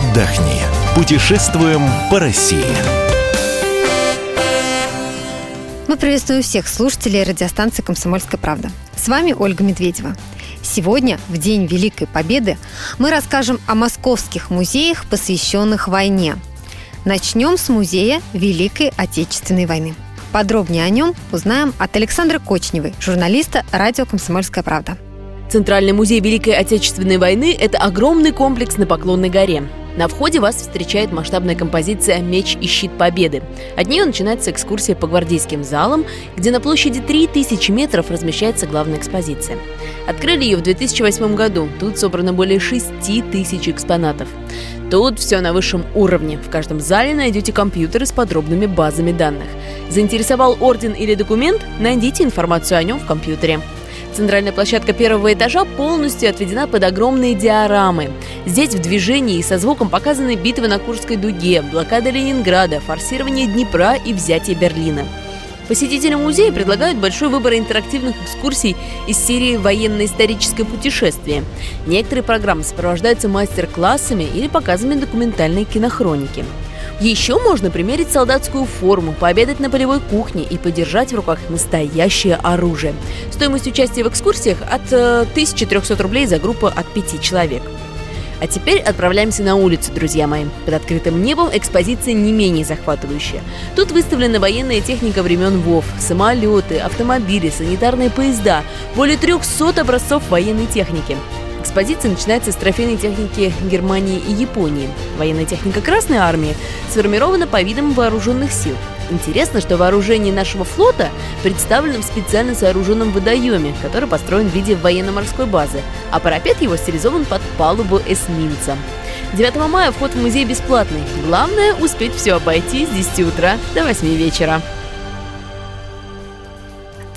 отдохни. Путешествуем по России. Мы приветствуем всех слушателей радиостанции «Комсомольская правда». С вами Ольга Медведева. Сегодня, в День Великой Победы, мы расскажем о московских музеях, посвященных войне. Начнем с музея Великой Отечественной войны. Подробнее о нем узнаем от Александры Кочневой, журналиста радио «Комсомольская правда». Центральный музей Великой Отечественной войны – это огромный комплекс на Поклонной горе. На входе вас встречает масштабная композиция «Меч и щит Победы». От нее начинается экскурсия по гвардейским залам, где на площади 3000 метров размещается главная экспозиция. Открыли ее в 2008 году. Тут собрано более 6 тысяч экспонатов. Тут все на высшем уровне. В каждом зале найдете компьютеры с подробными базами данных. Заинтересовал орден или документ? Найдите информацию о нем в компьютере. Центральная площадка первого этажа полностью отведена под огромные диорамы. Здесь в движении и со звуком показаны битвы на Курской дуге, блокада Ленинграда, форсирование Днепра и взятие Берлина. Посетителям музея предлагают большой выбор интерактивных экскурсий из серии «Военно-историческое путешествие». Некоторые программы сопровождаются мастер-классами или показами документальной кинохроники. Еще можно примерить солдатскую форму, пообедать на полевой кухне и подержать в руках настоящее оружие. Стоимость участия в экскурсиях от 1300 э, рублей за группу от 5 человек. А теперь отправляемся на улицу, друзья мои. Под открытым небом экспозиция не менее захватывающая. Тут выставлена военная техника времен ВОВ, самолеты, автомобили, санитарные поезда, более 300 образцов военной техники. Экспозиция начинается с трофейной техники Германии и Японии. Военная техника Красной Армии сформирована по видам вооруженных сил. Интересно, что вооружение нашего флота представлено в специально сооруженном водоеме, который построен в виде военно-морской базы, а парапет его стилизован под палубу эсминца. 9 мая вход в музей бесплатный. Главное – успеть все обойти с 10 утра до 8 вечера.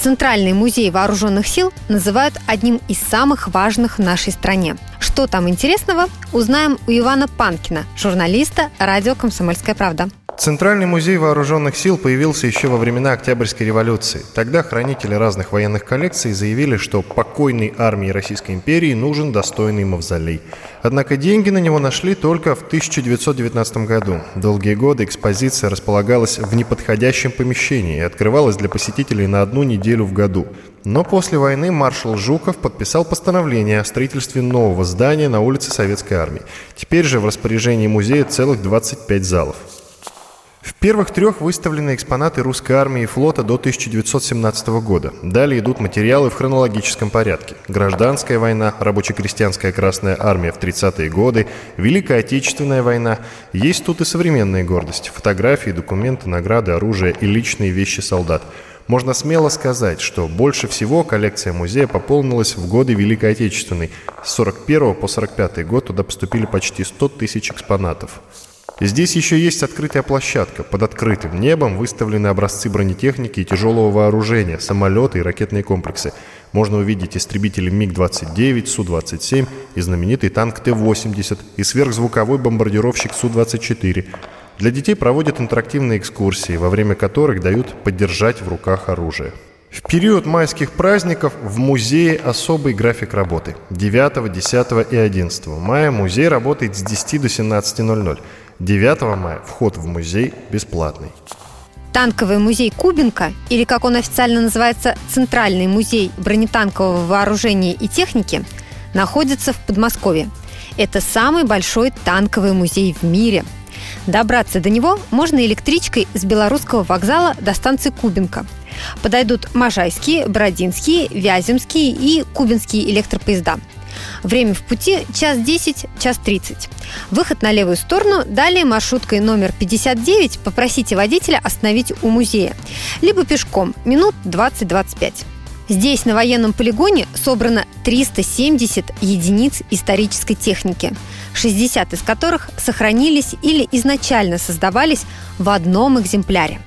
Центральный музей вооруженных сил называют одним из самых важных в нашей стране. Что там интересного, узнаем у Ивана Панкина, журналиста радио «Комсомольская правда». Центральный музей вооруженных сил появился еще во времена Октябрьской революции. Тогда хранители разных военных коллекций заявили, что покойной армии Российской империи нужен достойный мавзолей. Однако деньги на него нашли только в 1919 году. Долгие годы экспозиция располагалась в неподходящем помещении и открывалась для посетителей на одну неделю в году. Но после войны маршал Жуков подписал постановление о строительстве нового здания на улице Советской Армии. Теперь же в распоряжении музея целых 25 залов. В первых трех выставлены экспонаты русской армии и флота до 1917 года. Далее идут материалы в хронологическом порядке. Гражданская война, рабоче-крестьянская Красная армия в 30-е годы, Великая Отечественная война. Есть тут и современные гордости. Фотографии, документы, награды, оружие и личные вещи солдат. Можно смело сказать, что больше всего коллекция музея пополнилась в годы Великой Отечественной. С 41 по 45 год туда поступили почти 100 тысяч экспонатов. Здесь еще есть открытая площадка. Под открытым небом выставлены образцы бронетехники и тяжелого вооружения, самолеты и ракетные комплексы. Можно увидеть истребители МиГ-29, Су-27 и знаменитый танк Т-80 и сверхзвуковой бомбардировщик Су-24. Для детей проводят интерактивные экскурсии, во время которых дают поддержать в руках оружие. В период майских праздников в музее особый график работы. 9, 10 и 11 мая музей работает с 10 до 17.00. 9 мая вход в музей бесплатный. Танковый музей Кубинка, или как он официально называется, Центральный музей бронетанкового вооружения и техники, находится в Подмосковье. Это самый большой танковый музей в мире. Добраться до него можно электричкой с белорусского вокзала до станции Кубинка. Подойдут Можайские, Бородинские, Вяземские и Кубинские электропоезда – Время в пути час 10, час 30. Выход на левую сторону, далее маршруткой номер 59 попросите водителя остановить у музея. Либо пешком, минут 20-25. Здесь, на военном полигоне, собрано 370 единиц исторической техники, 60 из которых сохранились или изначально создавались в одном экземпляре.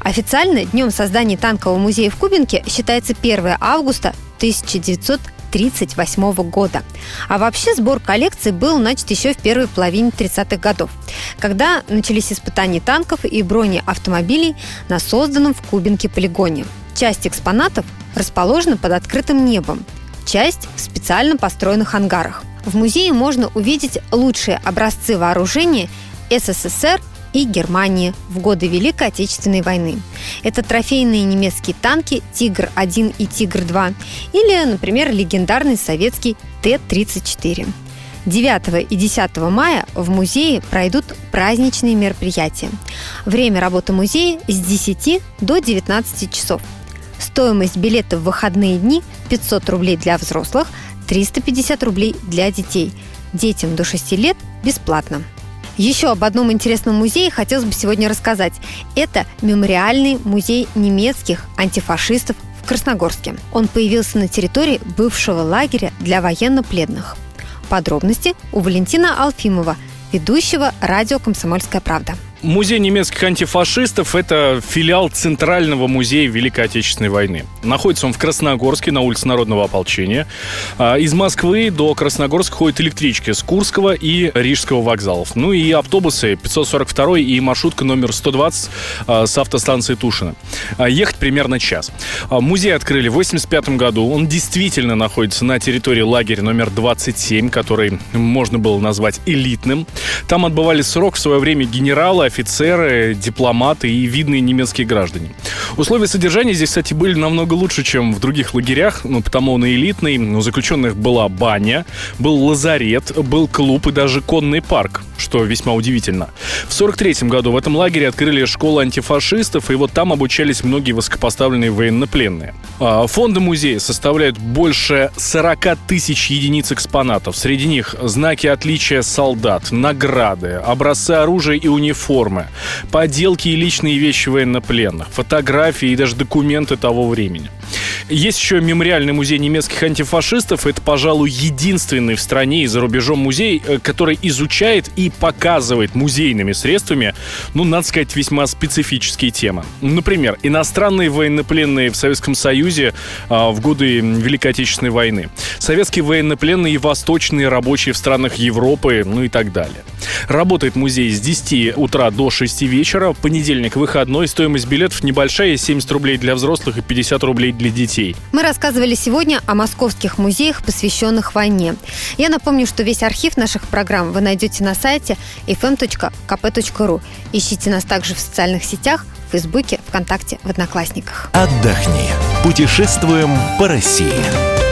Официально днем создания танкового музея в Кубинке считается 1 августа 1900 1938 года. А вообще сбор коллекции был начат еще в первой половине 30-х годов, когда начались испытания танков и бронеавтомобилей на созданном в Кубинке полигоне. Часть экспонатов расположена под открытым небом, часть в специально построенных ангарах. В музее можно увидеть лучшие образцы вооружения СССР и Германии в годы Великой Отечественной войны. Это трофейные немецкие танки «Тигр-1» и «Тигр-2» или, например, легендарный советский Т-34. 9 и 10 мая в музее пройдут праздничные мероприятия. Время работы музея с 10 до 19 часов. Стоимость билета в выходные дни 500 рублей для взрослых, 350 рублей для детей. Детям до 6 лет бесплатно. Еще об одном интересном музее хотелось бы сегодня рассказать. Это мемориальный музей немецких антифашистов в Красногорске. Он появился на территории бывшего лагеря для военнопленных. Подробности у Валентина Алфимова, ведущего радио «Комсомольская правда». Музей немецких антифашистов – это филиал Центрального музея Великой Отечественной войны. Находится он в Красногорске на улице Народного ополчения. А, из Москвы до Красногорска ходят электрички с Курского и Рижского вокзалов. Ну и автобусы 542 и маршрутка номер 120 а, с автостанции Тушина. А, ехать примерно час. Музей открыли в 1985 году. Он действительно находится на территории лагеря номер 27, который можно было назвать элитным. Там отбывали срок в свое время генералы, офицеры, дипломаты и видные немецкие граждане. Условия содержания здесь, кстати, были намного лучше, чем в других лагерях, ну, потому он и элитный. У заключенных была баня, был лазарет, был клуб и даже конный парк, что весьма удивительно. В 43 году в этом лагере открыли школу антифашистов, и вот там обучались многие высокопоставленные военнопленные. А, фонды музея составляют больше 40 тысяч единиц экспонатов. Среди них знаки отличия солдат, награды, образцы оружия и униформы, поделки и личные вещи военнопленных, фотографии и даже документы того времени. Есть еще мемориальный музей немецких антифашистов. Это, пожалуй, единственный в стране и за рубежом музей, э, который изучает и показывает музейными средствами, ну, надо сказать, весьма специфические темы. Например, иностранные военнопленные в Советском Союзе а, в годы Великой Отечественной войны, советские военнопленные и восточные рабочие в странах Европы, ну и так далее. Работает музей с 10 утра до 6 вечера, понедельник выходной, стоимость билетов небольшая, 70 рублей для взрослых и 50 рублей для детей. Мы рассказывали сегодня о московских музеях, посвященных войне. Я напомню, что весь архив наших программ вы найдете на сайте fm.kp.ru. Ищите нас также в социальных сетях, в Фейсбуке, ВКонтакте, в Одноклассниках. Отдохни. Путешествуем по России.